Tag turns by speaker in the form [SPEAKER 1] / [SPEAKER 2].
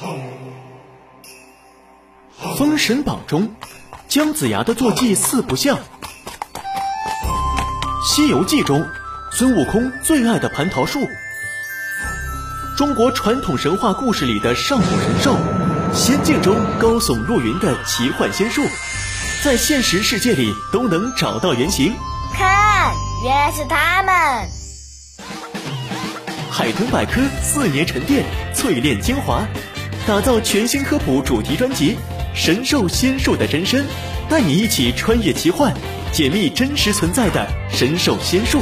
[SPEAKER 1] 《封神榜》中，姜子牙的坐骑四不像；《西游记》中，孙悟空最爱的蟠桃树；中国传统神话故事里的上古神兽，《仙境》中高耸入云的奇幻仙树，在现实世界里都能找到原型。
[SPEAKER 2] 看，原来是他们！
[SPEAKER 1] 海豚百科四年沉淀，淬炼精华，打造全新科普主题专辑。神兽仙术的真身，带你一起穿越奇幻，解密真实存在的神兽仙术。